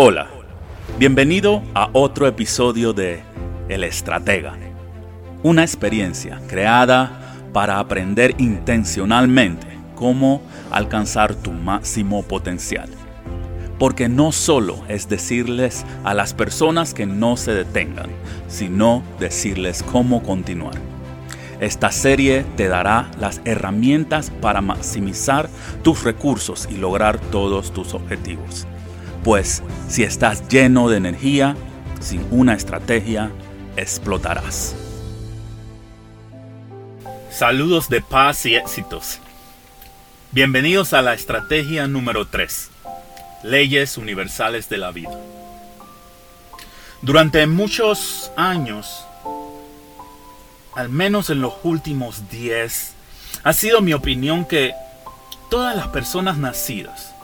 Hola, bienvenido a otro episodio de El Estratega, una experiencia creada para aprender intencionalmente cómo alcanzar tu máximo potencial. Porque no solo es decirles a las personas que no se detengan, sino decirles cómo continuar. Esta serie te dará las herramientas para maximizar tus recursos y lograr todos tus objetivos. Pues si estás lleno de energía, sin una estrategia, explotarás. Saludos de paz y éxitos. Bienvenidos a la estrategia número 3. Leyes universales de la vida. Durante muchos años, al menos en los últimos 10, ha sido mi opinión que todas las personas nacidas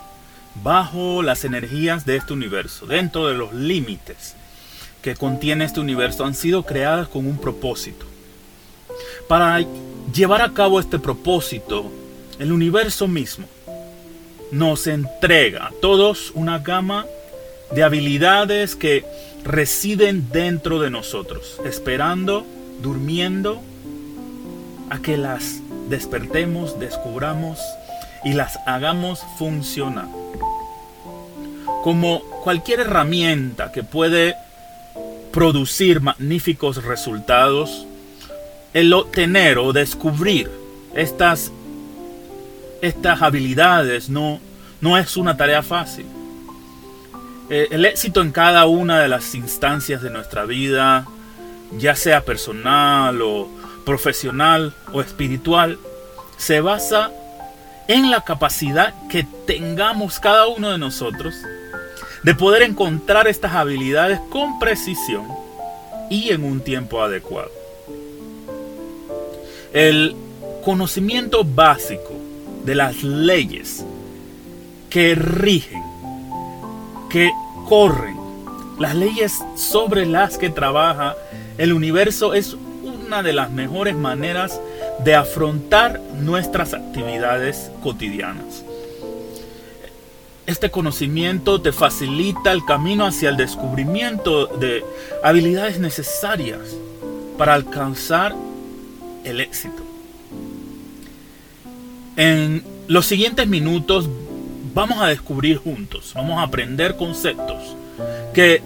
bajo las energías de este universo, dentro de los límites que contiene este universo, han sido creadas con un propósito. Para llevar a cabo este propósito, el universo mismo nos entrega a todos una gama de habilidades que residen dentro de nosotros, esperando durmiendo a que las despertemos, descubramos y las hagamos funcionar. Como cualquier herramienta que puede producir magníficos resultados, el obtener o descubrir estas, estas habilidades no, no es una tarea fácil. Eh, el éxito en cada una de las instancias de nuestra vida ya sea personal o profesional o espiritual, se basa en la capacidad que tengamos cada uno de nosotros de poder encontrar estas habilidades con precisión y en un tiempo adecuado. El conocimiento básico de las leyes que rigen, que corren, las leyes sobre las que trabaja el universo es una de las mejores maneras de afrontar nuestras actividades cotidianas. Este conocimiento te facilita el camino hacia el descubrimiento de habilidades necesarias para alcanzar el éxito. En los siguientes minutos vamos a descubrir juntos, vamos a aprender conceptos que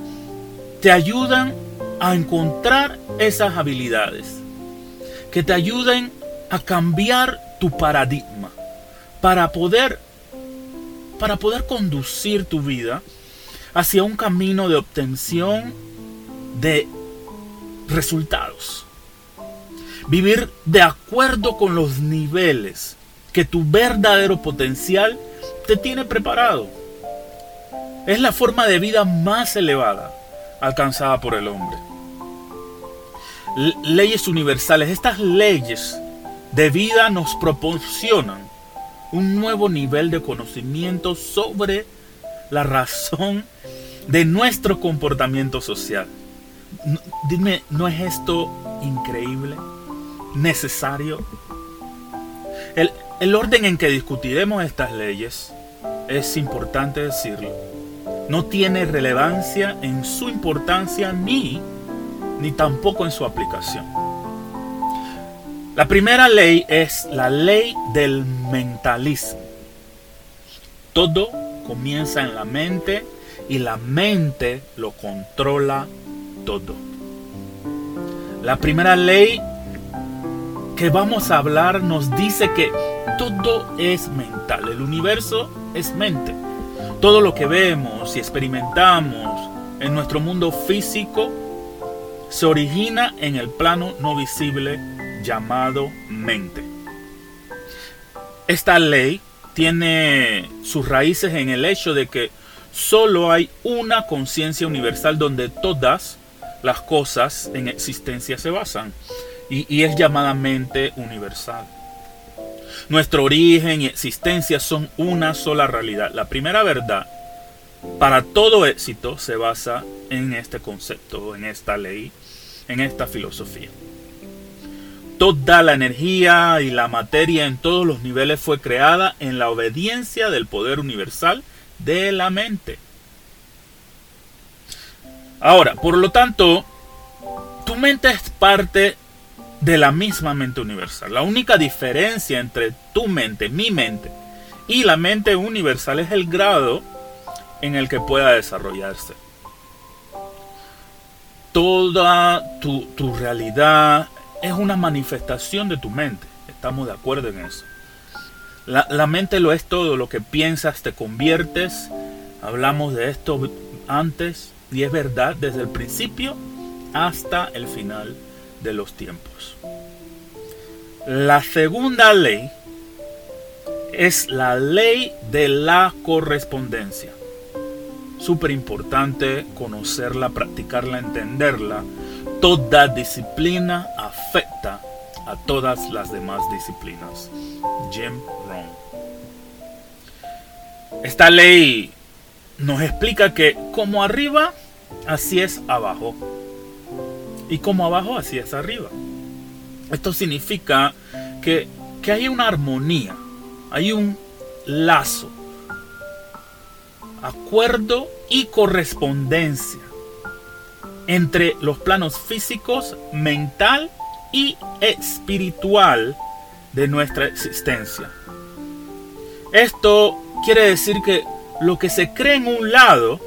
te ayudan a encontrar esas habilidades que te ayuden a cambiar tu paradigma para poder para poder conducir tu vida hacia un camino de obtención de resultados. Vivir de acuerdo con los niveles que tu verdadero potencial te tiene preparado. Es la forma de vida más elevada alcanzada por el hombre leyes universales, estas leyes de vida nos proporcionan un nuevo nivel de conocimiento sobre la razón de nuestro comportamiento social. Dime, ¿no es esto increíble? ¿Necesario? El, el orden en que discutiremos estas leyes, es importante decirlo, no tiene relevancia en su importancia ni ni tampoco en su aplicación. La primera ley es la ley del mentalismo. Todo comienza en la mente y la mente lo controla todo. La primera ley que vamos a hablar nos dice que todo es mental, el universo es mente. Todo lo que vemos y experimentamos en nuestro mundo físico se origina en el plano no visible llamado mente. Esta ley tiene sus raíces en el hecho de que solo hay una conciencia universal donde todas las cosas en existencia se basan y, es llamada mente universal. Nuestro origen y existencia son una sola realidad. La primera verdad para todo éxito se basa en este concepto, en esta ley, en esta filosofía. Toda la energía y la materia en todos los niveles fue creada en la obediencia del poder universal de la mente. Ahora, por lo tanto, tu mente es parte de la misma mente universal. La única diferencia entre tu mente, mi mente, y la mente universal es el grado en el que pueda desarrollarse. Toda tu, tu realidad es una manifestación de tu mente. Estamos de acuerdo en eso. La, la, mente lo es todo, lo que piensas te conviertes. Hablamos de esto antes y es verdad desde el principio hasta el final de los tiempos. La segunda ley es la ley de la correspondencia. Súper importante conocerla, practicarla, entenderla. Toda disciplina afecta a todas las demás disciplinas. Jim Rohn. Esta ley nos explica que como arriba, así es abajo. Y como abajo, así es arriba. Esto significa que, que hay una armonía, hay un lazo, acuerdo y correspondencia entre los planos físicos, mental y espiritual de nuestra existencia. Esto quiere decir que lo que se cree en un lado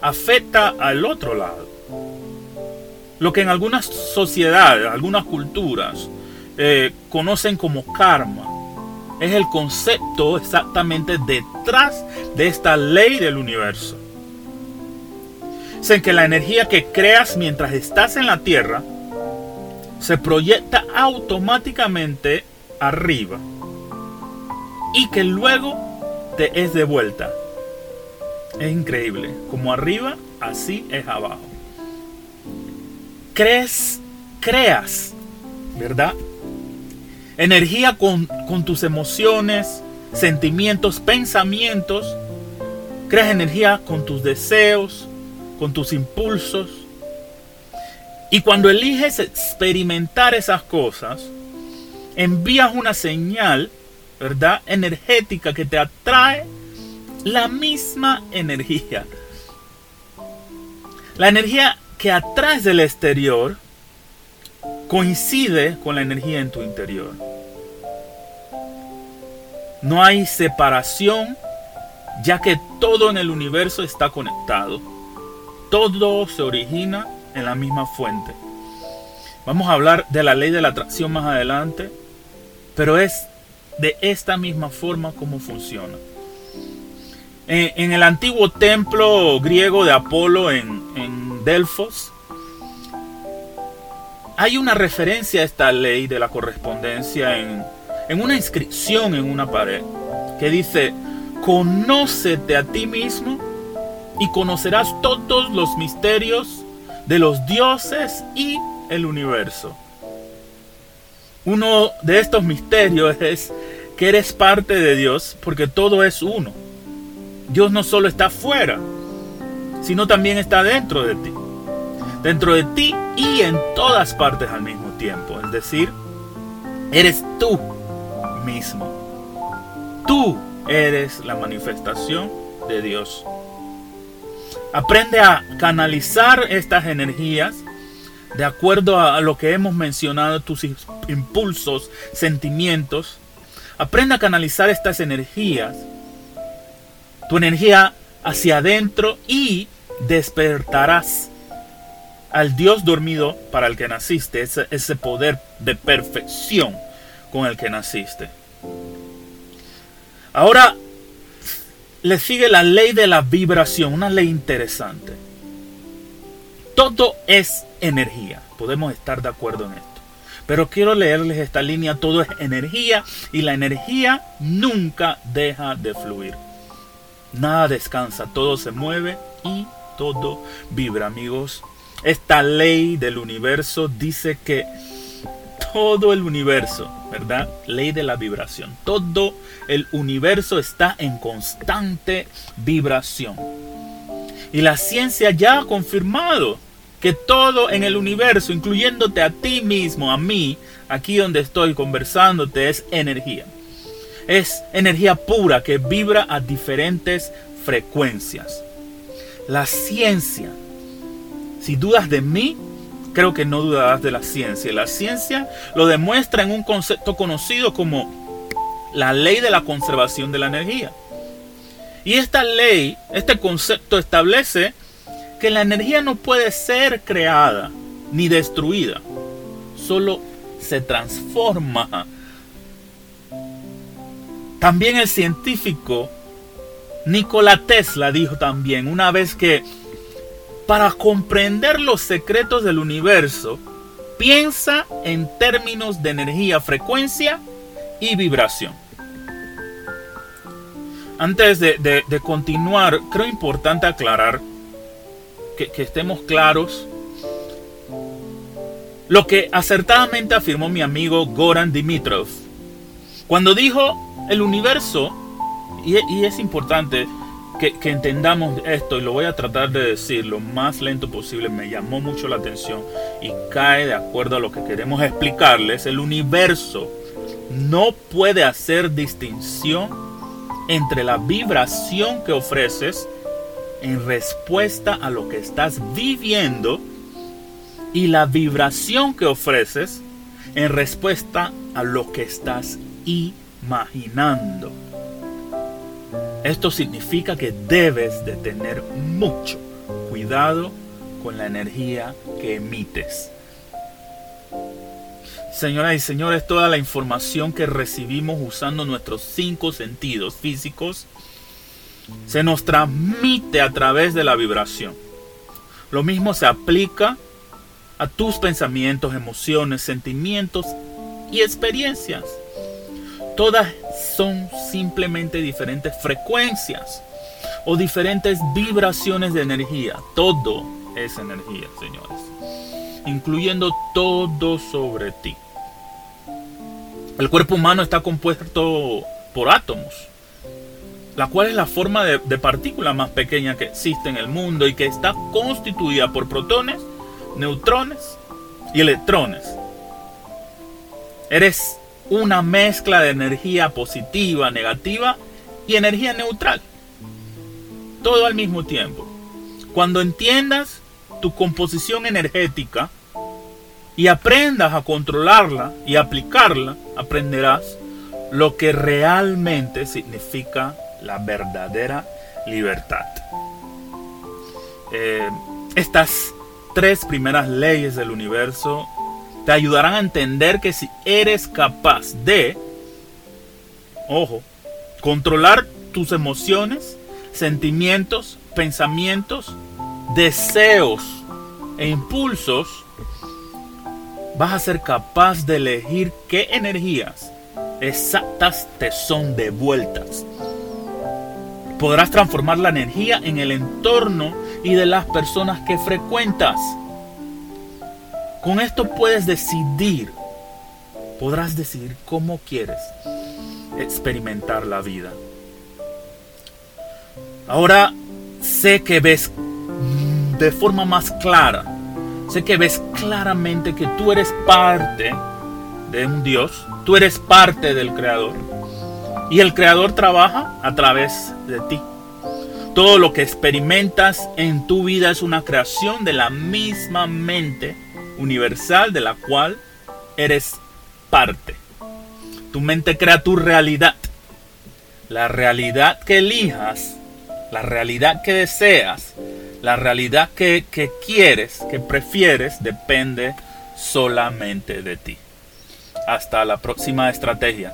afecta al otro lado. Lo que en algunas sociedades, algunas culturas, eh, conocen como karma, es el concepto exactamente detrás de esta ley del universo. En que la energía que creas mientras estás en la Tierra se proyecta automáticamente arriba y que luego te es de vuelta. Es increíble. Como arriba, así es abajo. Crees, creas, ¿verdad? Energía con, con tus emociones, sentimientos, pensamientos. Creas energía con tus deseos, con tus impulsos. Y cuando eliges experimentar esas cosas, envías una señal, ¿verdad? Energética que te atrae la misma energía. La energía que atraes del exterior coincide con la energía en tu interior. No hay separación, ya que todo en el universo está conectado. Todo se origina en la misma fuente. Vamos a hablar de la ley de la atracción más adelante, pero es de esta misma forma como funciona. En, el antiguo templo griego de Apolo en, Delfos, hay una referencia a esta ley de la correspondencia en, en una inscripción en una pared que dice, conócete a ti mismo y conocerás todos los misterios de los dioses y el universo. Uno de estos misterios es que eres parte de Dios porque todo es uno. Dios no solo está fuera, sino también está dentro de ti. Dentro de ti y en todas partes al mismo tiempo. Es decir, eres tú mismo. Tú eres la manifestación de Dios. Aprende a canalizar estas energías de acuerdo a lo que hemos mencionado, tus impulsos, sentimientos. Aprende a canalizar estas energías tu energía hacia adentro y despertarás al Dios dormido para el que naciste, ese, ese poder de perfección con el que naciste. Ahora le sigue la ley de la vibración, una ley interesante. Todo es energía, podemos estar de acuerdo en esto. Pero quiero leerles esta línea, todo es energía y la energía nunca deja de fluir. Nada descansa, todo se mueve y todo vibra, amigos. Esta ley del universo dice que todo el universo, ¿verdad? Ley de la vibración. Todo el universo está en constante vibración. Y la ciencia ya ha confirmado que todo en el universo, incluyéndote a ti mismo, a mí, aquí donde estoy conversándote, es energía es energía pura que vibra a diferentes frecuencias. La ciencia Si dudas de mí, creo que no dudarás de la ciencia. La ciencia lo demuestra en un concepto conocido como la ley de la conservación de la energía. Y esta ley, este concepto establece que la energía no puede ser creada ni destruida, solo se transforma. También el científico Nikola Tesla dijo también una vez que para comprender los secretos del universo, piensa en términos de energía, frecuencia y vibración. Antes de, continuar, creo importante aclarar que, estemos claros lo que acertadamente afirmó mi amigo Goran Dimitrov cuando dijo el universo, y, es importante que, entendamos esto, y lo voy a tratar de decir lo más lento posible, me llamó mucho la atención y cae de acuerdo a lo que queremos explicarles, el universo no puede hacer distinción entre la vibración que ofreces en respuesta a lo que estás viviendo y la vibración que ofreces en respuesta a lo que estás imaginando. Esto significa que debes de tener mucho cuidado con la energía que emites. Señoras y señores, toda la información que recibimos usando nuestros cinco sentidos físicos se nos transmite a través de la vibración. Lo mismo se aplica a tus pensamientos, emociones, sentimientos y experiencias. Todas son simplemente diferentes frecuencias o diferentes vibraciones de energía. Todo es energía, señores. Incluyendo todo sobre ti. El cuerpo humano está compuesto por átomos, la cual es la forma de, partícula más pequeña que existe en el mundo y que está constituida por protones, neutrones y electrones. Eres una mezcla de energía positiva, negativa y energía neutral. Todo al mismo tiempo. Cuando entiendas tu composición energética, y aprendas a controlarla y aplicarla, aprenderás lo que realmente significa la verdadera libertad. Eh, estas tres primeras leyes del universo te ayudarán a entender que si eres capaz de, ojo, controlar tus emociones, sentimientos, pensamientos, deseos e impulsos, vas a ser capaz de elegir qué energías exactas te son devueltas. Podrás transformar la energía en el entorno y de las personas que frecuentas. Con esto puedes decidir, podrás decidir cómo quieres experimentar la vida. Ahora sé que ves de forma más clara Sé que ves claramente que tú eres parte de un Dios, tú eres parte del Creador. Y el Creador trabaja a través de ti. Todo lo que experimentas en tu vida es una creación de la misma mente universal de la cual eres parte. Tu mente crea tu realidad. La realidad que elijas, la realidad que deseas, la realidad que, quieres, que prefieres, depende solamente de ti. Hasta la próxima estrategia.